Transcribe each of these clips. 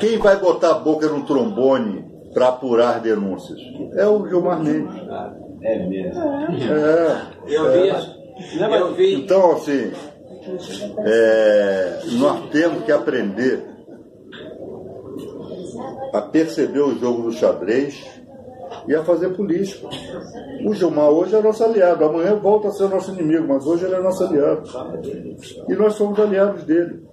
Quem vai botar a boca no trombone para apurar denúncias? É o Gilmar Mendes. É mesmo. É, Eu vi. Eu vi. Então, assim, é, nós temos que aprender a perceber o jogo do xadrez e a fazer política. O Gilmar hoje é nosso aliado, amanhã volta a ser nosso inimigo, mas hoje ele é nosso aliado. E nós somos aliados dele.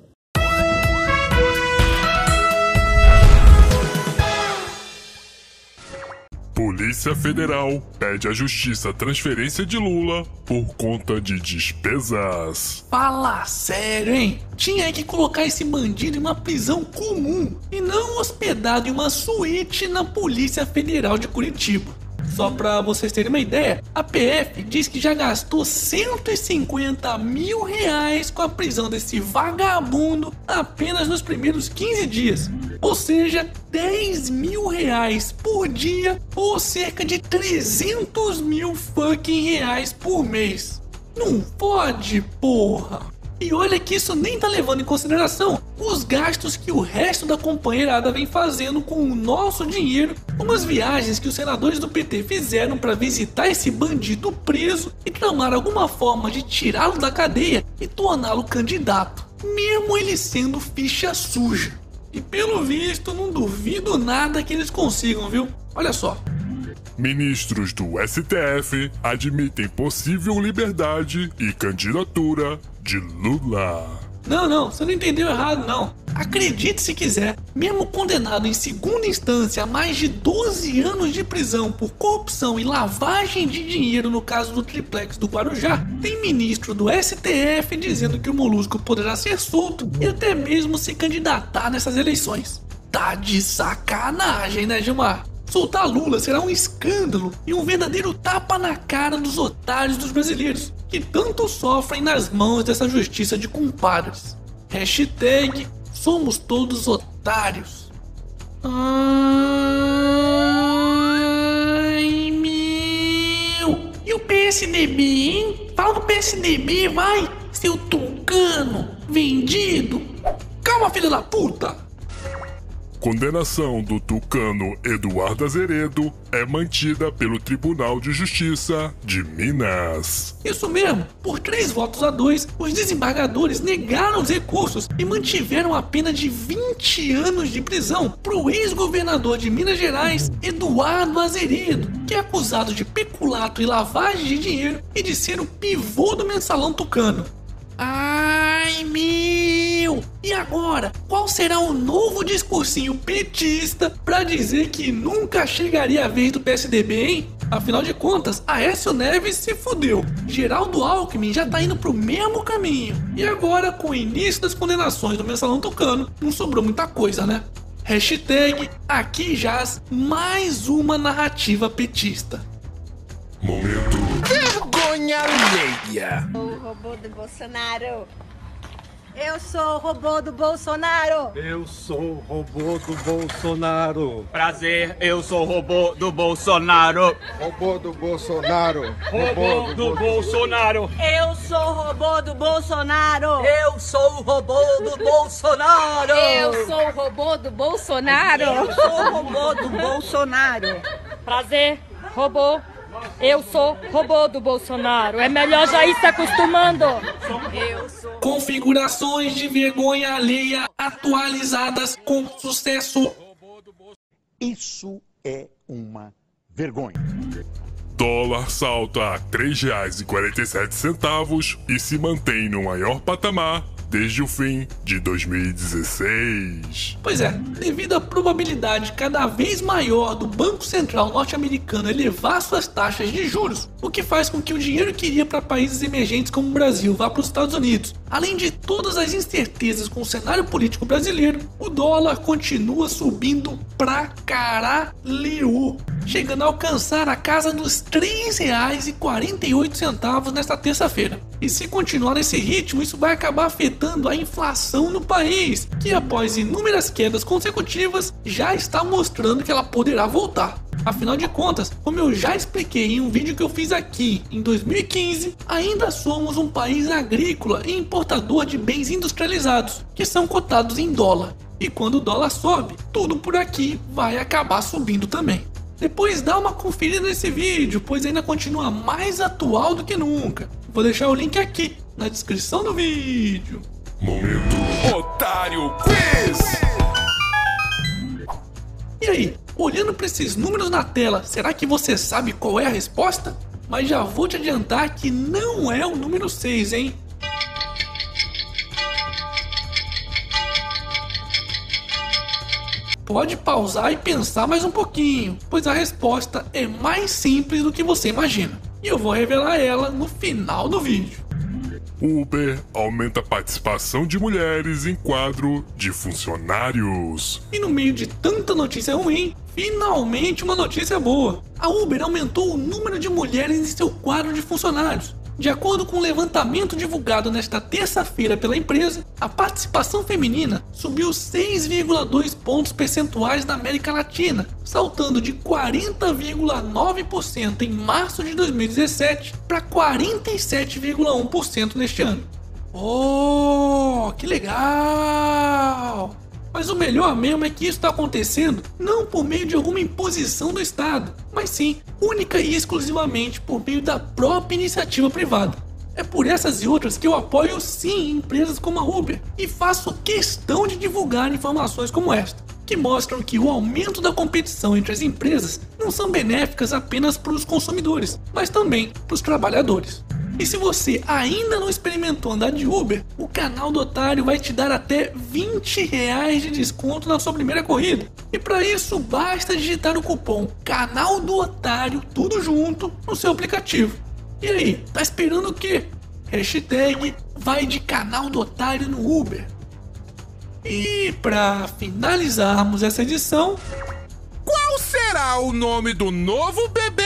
Polícia Federal pede à Justiça transferência de Lula por conta de despesas. Fala sério, hein? Tinha que colocar esse bandido em uma prisão comum e não hospedado em uma suíte na Polícia Federal de Curitiba. Só pra vocês terem uma ideia, a PF diz que já gastou 150 mil reais com a prisão desse vagabundo apenas nos primeiros 15 dias. Ou seja, 10 mil reais por dia ou cerca de 300 mil fucking reais por mês. Não pode, porra! E olha que isso nem tá levando em consideração os gastos que o resto da companheirada vem fazendo com o nosso dinheiro, como as viagens que os senadores do PT fizeram para visitar esse bandido preso e tramar alguma forma de tirá-lo da cadeia e torná-lo candidato, mesmo ele sendo ficha suja. E pelo visto, não duvido nada que eles consigam, viu? Olha só. Ministros do STF admitem possível liberdade e candidatura de Lula. Não, não, você não entendeu errado, não. Acredite se quiser, mesmo condenado em segunda instância a mais de 12 anos de prisão por corrupção e lavagem de dinheiro no caso do triplex do Guarujá, tem ministro do STF dizendo que o Molusco poderá ser solto e até mesmo se candidatar nessas eleições. Tá de sacanagem, né, Gilmar? Soltar Lula será um escândalo e um verdadeiro tapa na cara dos otários dos brasileiros, que tanto sofrem nas mãos dessa justiça de compadres. Hashtag somos todos otários. Ai, meu! E o PSDB, hein? Fala do PSDB, vai! Seu tucano! Vendido! Calma, filho da puta! Condenação do tucano Eduardo Azeredo é mantida pelo Tribunal de Justiça de Minas. Isso mesmo, por três votos a dois, os desembargadores negaram os recursos e mantiveram a pena de 20 anos de prisão para o ex-governador de Minas Gerais, Eduardo Azeredo, que é acusado de peculato e lavagem de dinheiro e de ser o pivô do mensalão tucano. Ai meu! E agora, qual será o novo discursinho petista para dizer que nunca chegaria a vez do PSDB, hein? Afinal de contas, Aécio Neves se fudeu. Geraldo Alckmin já tá indo pro mesmo caminho. E agora, com o início das condenações do mensalão tucano, não sobrou muita coisa, né? Hashtag aqui jaz mais uma narrativa petista. Momento Vergonha alheia. Robô do Bolsonaro. Eu sou o robô do Bolsonaro. Eu sou o robô do Bolsonaro. Prazer, eu sou o robô do Bolsonaro. Robô do Bolsonaro. Robô do Bolsonaro. Eu sou o robô do Bolsonaro. Eu sou o robô do Bolsonaro. Eu sou o robô do Bolsonaro. Eu sou o robô do Bolsonaro. Prazer, robô. Eu sou robô do Bolsonaro. É melhor já ir se acostumando. Eu sou. Configurações de vergonha alheia atualizadas com sucesso. Isso é uma vergonha. Dólar salta a R$ 3,47 e se mantém no maior patamar desde o fim de 2016. Pois é, devido à probabilidade cada vez maior do Banco Central norte-americano elevar suas taxas de juros, o que faz com que o dinheiro que iria para países emergentes como o Brasil vá para os Estados Unidos, além de todas as incertezas com o cenário político brasileiro, o dólar continua subindo pra caralho, chegando a alcançar a casa dos R$ 3,48 nesta terça-feira. E se continuar nesse ritmo, isso vai acabar afetando a inflação no país, que após inúmeras quedas consecutivas já está mostrando que ela poderá voltar. Afinal de contas, como eu já expliquei em um vídeo que eu fiz aqui em 2015, ainda somos um país agrícola e importador de bens industrializados, que são cotados em dólar. E quando o dólar sobe, tudo por aqui vai acabar subindo também. Depois dá uma conferida nesse vídeo, pois ainda continua mais atual do que nunca. Vou deixar o link aqui na descrição do vídeo. Momento Otário Quiz! E aí, olhando para esses números na tela, será que você sabe qual é a resposta? Mas já vou te adiantar que não é o número 6, hein? Pode pausar e pensar mais um pouquinho, pois a resposta é mais simples do que você imagina. E eu vou revelar ela no final do vídeo. Uber aumenta a participação de mulheres em quadro de funcionários. E no meio de tanta notícia ruim, finalmente uma notícia boa. A Uber aumentou o número de mulheres em seu quadro de funcionários. De acordo com o um levantamento divulgado nesta terça-feira pela empresa, a participação feminina subiu 6,2 pontos percentuais na América Latina, saltando de 40,9% em março de 2017 para 47,1% neste ano. Oh, que legal! Mas o melhor mesmo é que isso está acontecendo não por meio de alguma imposição do Estado, mas sim única e exclusivamente por meio da própria iniciativa privada. É por essas e outras que eu apoio sim empresas como a Uber e faço questão de divulgar informações como esta, que mostram que o aumento da competição entre as empresas não são benéficas apenas para os consumidores, mas também para os trabalhadores. E se você ainda não experimentou andar de Uber, o canal do Otário vai te dar até 20 reais de desconto na sua primeira corrida. E para isso basta digitar o cupom Canal do Otário, tudo junto, no seu aplicativo. E aí, tá esperando o quê? Hashtag vai de canal do Otário no Uber. E para finalizarmos essa edição, qual será o nome do novo bebê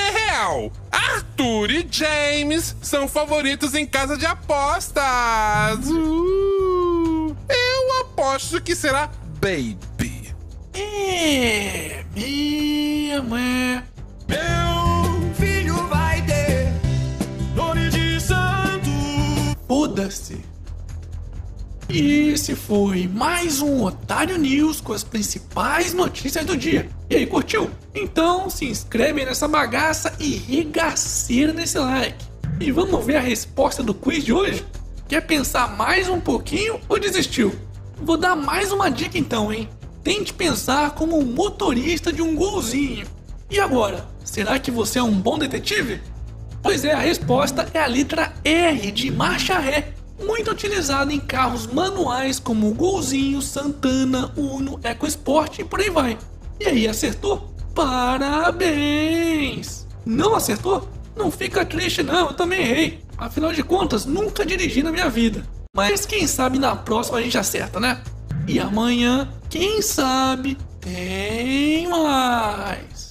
Arthur e James são favoritos em casa de apostas. Uh, eu aposto que será Baby. É, minha mãe. E esse foi mais um Otário News com as principais notícias do dia. E aí, curtiu? Então se inscreve nessa bagaça e regaceira nesse like. E vamos ver a resposta do quiz de hoje? Quer pensar mais um pouquinho ou desistiu? Vou dar mais uma dica então, hein? Tente pensar como um motorista de um golzinho. E agora, será que você é um bom detetive? Pois é, a resposta é a letra R de marcha ré muito utilizada em carros manuais como Golzinho, Santana, Uno, EcoSport e por aí vai. E aí, acertou? Parabéns! Não acertou? Não fica triste não, eu também errei. Afinal de contas, nunca dirigi na minha vida. Mas quem sabe na próxima a gente acerta, né? E amanhã, quem sabe, tem mais.